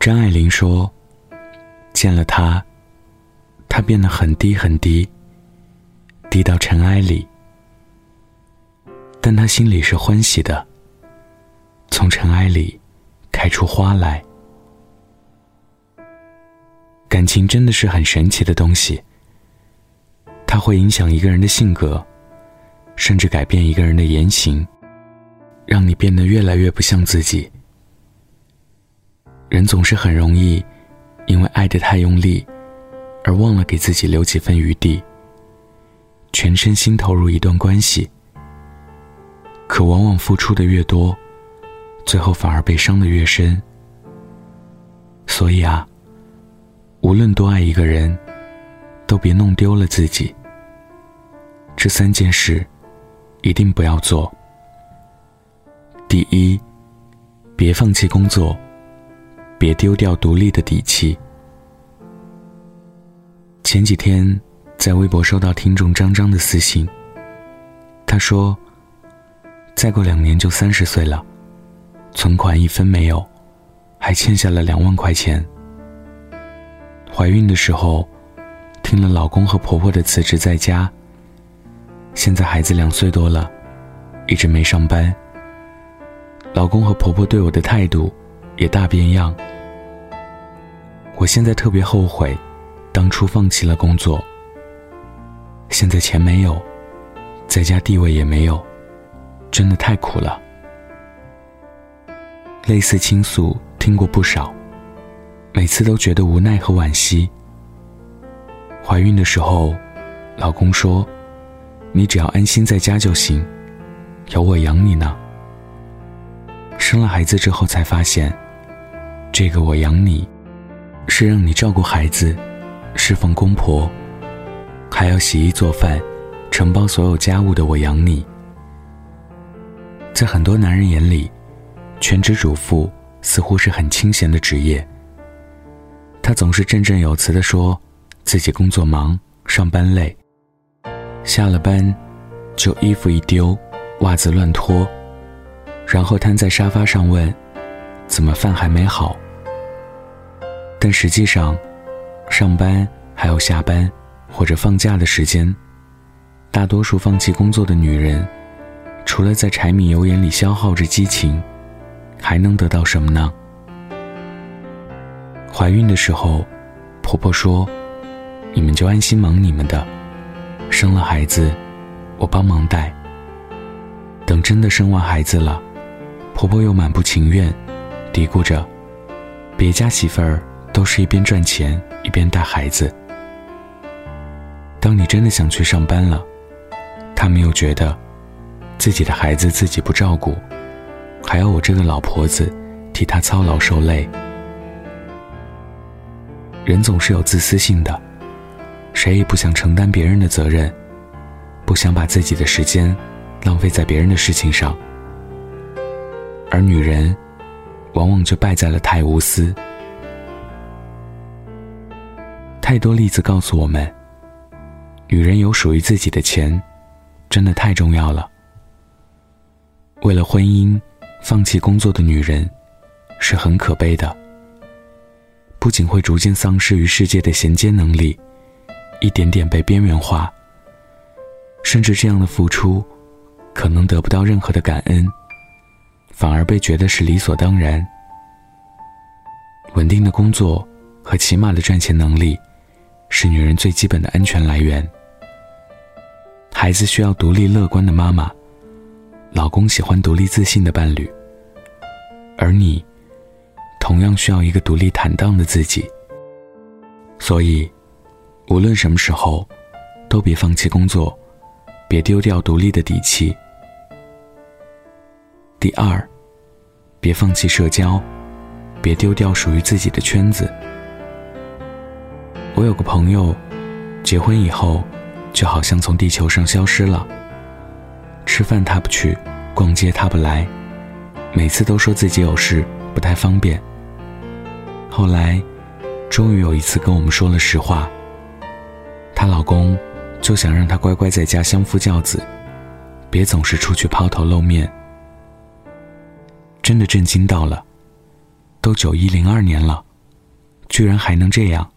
张爱玲说：“见了他，他变得很低很低，低到尘埃里。但他心里是欢喜的，从尘埃里开出花来。感情真的是很神奇的东西，它会影响一个人的性格，甚至改变一个人的言行，让你变得越来越不像自己。”人总是很容易，因为爱得太用力，而忘了给自己留几分余地。全身心投入一段关系，可往往付出的越多，最后反而被伤的越深。所以啊，无论多爱一个人，都别弄丢了自己。这三件事，一定不要做。第一，别放弃工作。别丢掉独立的底气。前几天在微博收到听众张张的私信，他说：“再过两年就三十岁了，存款一分没有，还欠下了两万块钱。怀孕的时候，听了老公和婆婆的辞职在家。现在孩子两岁多了，一直没上班。老公和婆婆对我的态度。”也大变样。我现在特别后悔，当初放弃了工作。现在钱没有，在家地位也没有，真的太苦了。类似倾诉听过不少，每次都觉得无奈和惋惜。怀孕的时候，老公说：“你只要安心在家就行，有我养你呢。”生了孩子之后才发现。这个我养你，是让你照顾孩子，侍奉公婆，还要洗衣做饭，承包所有家务的我养你。在很多男人眼里，全职主妇似乎是很清闲的职业。他总是振振有词地说，自己工作忙，上班累，下了班，就衣服一丢，袜子乱脱，然后瘫在沙发上问。怎么饭还没好？但实际上，上班还有下班或者放假的时间，大多数放弃工作的女人，除了在柴米油盐里消耗着激情，还能得到什么呢？怀孕的时候，婆婆说：“你们就安心忙你们的，生了孩子，我帮忙带。”等真的生完孩子了，婆婆又满不情愿。嘀咕着，别家媳妇儿都是一边赚钱一边带孩子。当你真的想去上班了，他们又觉得自己的孩子自己不照顾，还要我这个老婆子替他操劳受累。人总是有自私性的，谁也不想承担别人的责任，不想把自己的时间浪费在别人的事情上，而女人。往往就败在了太无私。太多例子告诉我们，女人有属于自己的钱，真的太重要了。为了婚姻放弃工作的女人，是很可悲的。不仅会逐渐丧失与世界的衔接能力，一点点被边缘化，甚至这样的付出，可能得不到任何的感恩。反而被觉得是理所当然。稳定的工作和起码的赚钱能力，是女人最基本的安全来源。孩子需要独立乐观的妈妈，老公喜欢独立自信的伴侣，而你，同样需要一个独立坦荡的自己。所以，无论什么时候，都别放弃工作，别丢掉独立的底气。第二，别放弃社交，别丢掉属于自己的圈子。我有个朋友，结婚以后，就好像从地球上消失了。吃饭他不去，逛街他不来，每次都说自己有事，不太方便。后来，终于有一次跟我们说了实话。她老公就想让她乖乖在家相夫教子，别总是出去抛头露面。真的震惊到了，都九一零二年了，居然还能这样，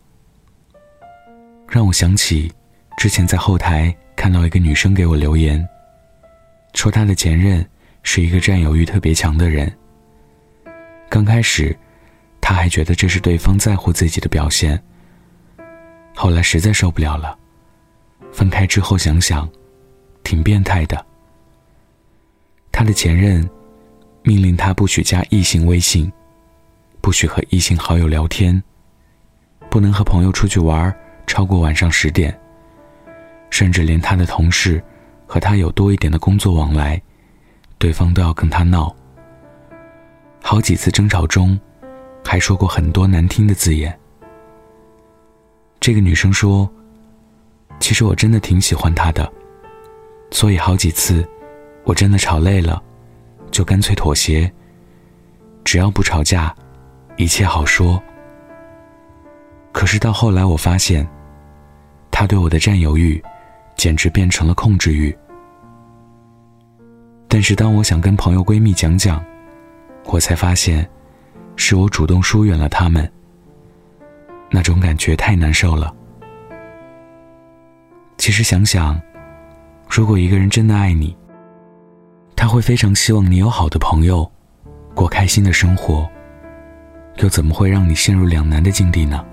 让我想起之前在后台看到一个女生给我留言，说她的前任是一个占有欲特别强的人。刚开始，她还觉得这是对方在乎自己的表现，后来实在受不了了，分开之后想想，挺变态的。她的前任命令她不许加异性微信，不许和异性好友聊天。不能和朋友出去玩超过晚上十点。甚至连他的同事和他有多一点的工作往来，对方都要跟他闹。好几次争吵中，还说过很多难听的字眼。这个女生说：“其实我真的挺喜欢他的，所以好几次，我真的吵累了，就干脆妥协。只要不吵架，一切好说。”可是到后来，我发现，他对我的占有欲，简直变成了控制欲。但是当我想跟朋友闺蜜讲讲，我才发现，是我主动疏远了他们。那种感觉太难受了。其实想想，如果一个人真的爱你，他会非常希望你有好的朋友，过开心的生活，又怎么会让你陷入两难的境地呢？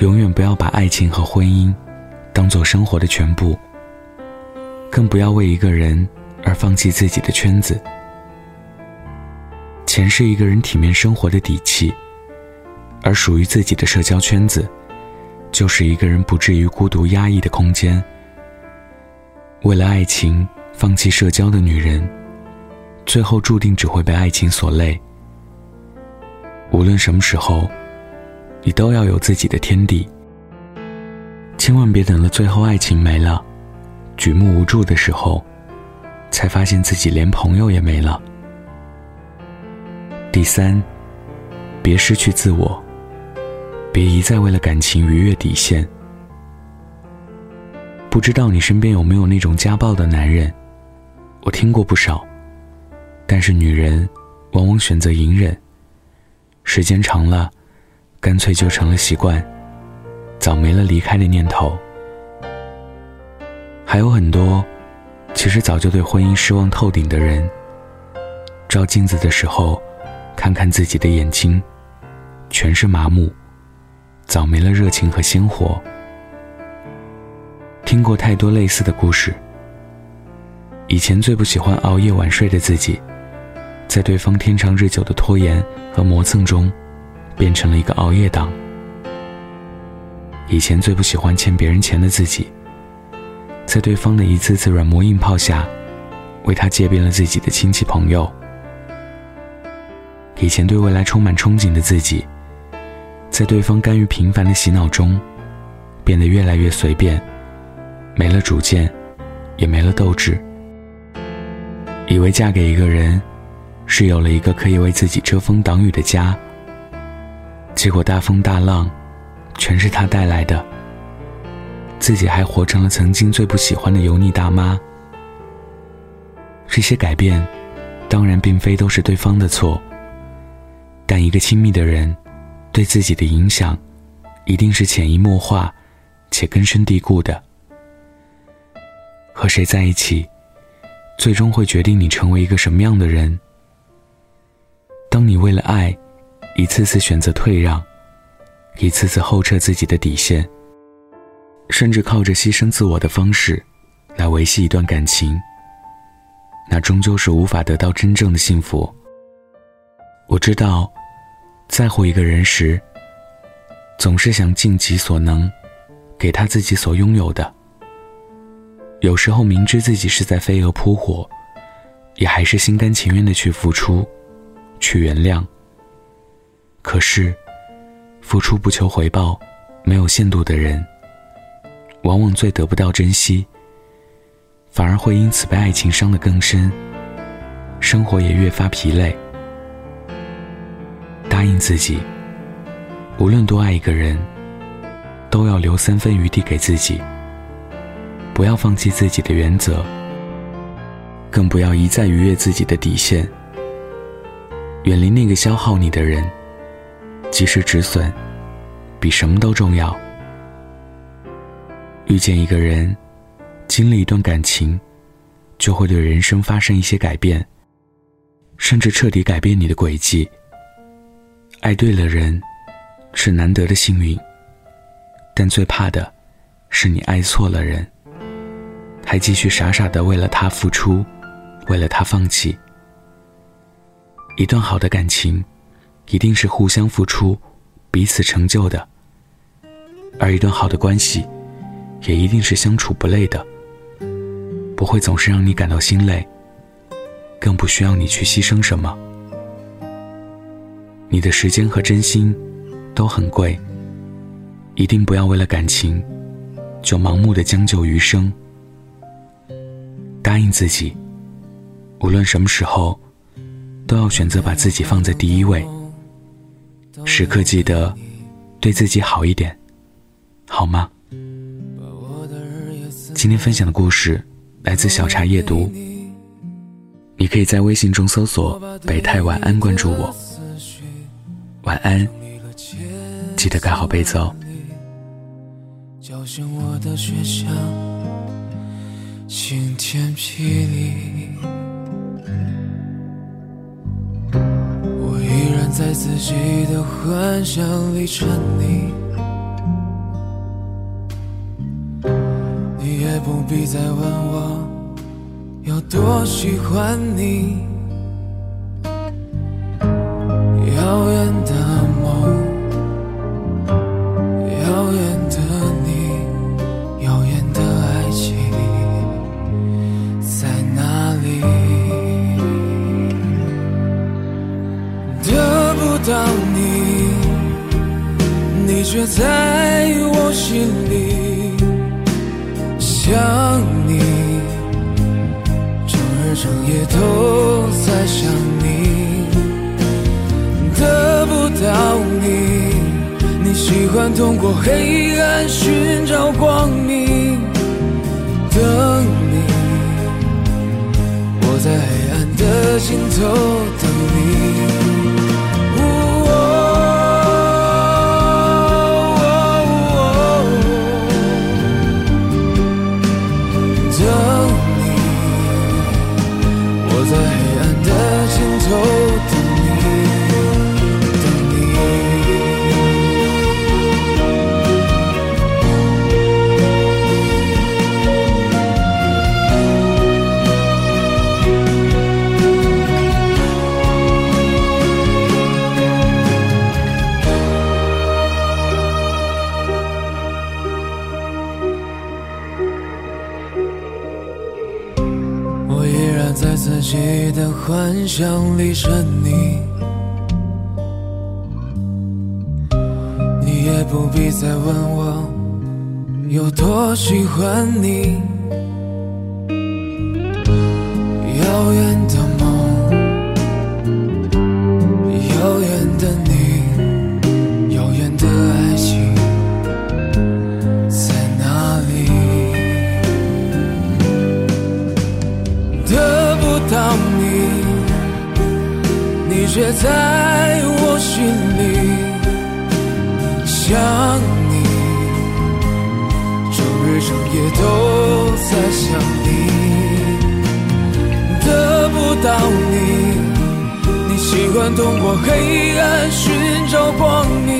永远不要把爱情和婚姻当做生活的全部，更不要为一个人而放弃自己的圈子。钱是一个人体面生活的底气，而属于自己的社交圈子，就是一个人不至于孤独压抑的空间。为了爱情放弃社交的女人，最后注定只会被爱情所累。无论什么时候。你都要有自己的天地，千万别等了最后爱情没了，举目无助的时候，才发现自己连朋友也没了。第三，别失去自我，别一再为了感情逾越底线。不知道你身边有没有那种家暴的男人？我听过不少，但是女人往往选择隐忍，时间长了。干脆就成了习惯，早没了离开的念头。还有很多，其实早就对婚姻失望透顶的人，照镜子的时候，看看自己的眼睛，全是麻木，早没了热情和鲜活。听过太多类似的故事。以前最不喜欢熬夜晚睡的自己，在对方天长日久的拖延和磨蹭中。变成了一个熬夜党。以前最不喜欢欠别人钱的自己，在对方的一次次软磨硬泡下，为他借遍了自己的亲戚朋友。以前对未来充满憧憬的自己，在对方甘于平凡的洗脑中，变得越来越随便，没了主见，也没了斗志。以为嫁给一个人，是有了一个可以为自己遮风挡雨的家。结果大风大浪，全是他带来的。自己还活成了曾经最不喜欢的油腻大妈。这些改变，当然并非都是对方的错。但一个亲密的人，对自己的影响，一定是潜移默化，且根深蒂固的。和谁在一起，最终会决定你成为一个什么样的人。当你为了爱。一次次选择退让，一次次后撤自己的底线，甚至靠着牺牲自我的方式来维系一段感情，那终究是无法得到真正的幸福。我知道，在乎一个人时，总是想尽己所能，给他自己所拥有的。有时候明知自己是在飞蛾扑火，也还是心甘情愿的去付出，去原谅。可是，付出不求回报、没有限度的人，往往最得不到珍惜，反而会因此被爱情伤得更深，生活也越发疲累。答应自己，无论多爱一个人，都要留三分余地给自己，不要放弃自己的原则，更不要一再逾越自己的底线，远离那个消耗你的人。及时止损，比什么都重要。遇见一个人，经历一段感情，就会对人生发生一些改变，甚至彻底改变你的轨迹。爱对了人，是难得的幸运，但最怕的，是你爱错了人，还继续傻傻的为了他付出，为了他放弃。一段好的感情，一定是互相付出，彼此成就的；而一段好的关系，也一定是相处不累的，不会总是让你感到心累，更不需要你去牺牲什么。你的时间和真心都很贵，一定不要为了感情就盲目的将就余生。答应自己，无论什么时候。都要选择把自己放在第一位，时刻记得对自己好一点，好吗？今天分享的故事来自小茶夜读，你可以在微信中搜索“北太晚安”，关注我。晚安，记得盖好被子哦。晴天霹雳。在自己的幻想里沉溺，你也不必再问我有多喜欢你。遥远的梦，到你，你喜欢通过黑暗寻找光明，等你，我在黑暗的尽头等你。我依然在自己的幻想里沉溺，你也不必再问我有多喜欢你。遥远的却在我心里想你，整日整夜都在想你。得不到你，你喜欢通过黑暗寻找光明。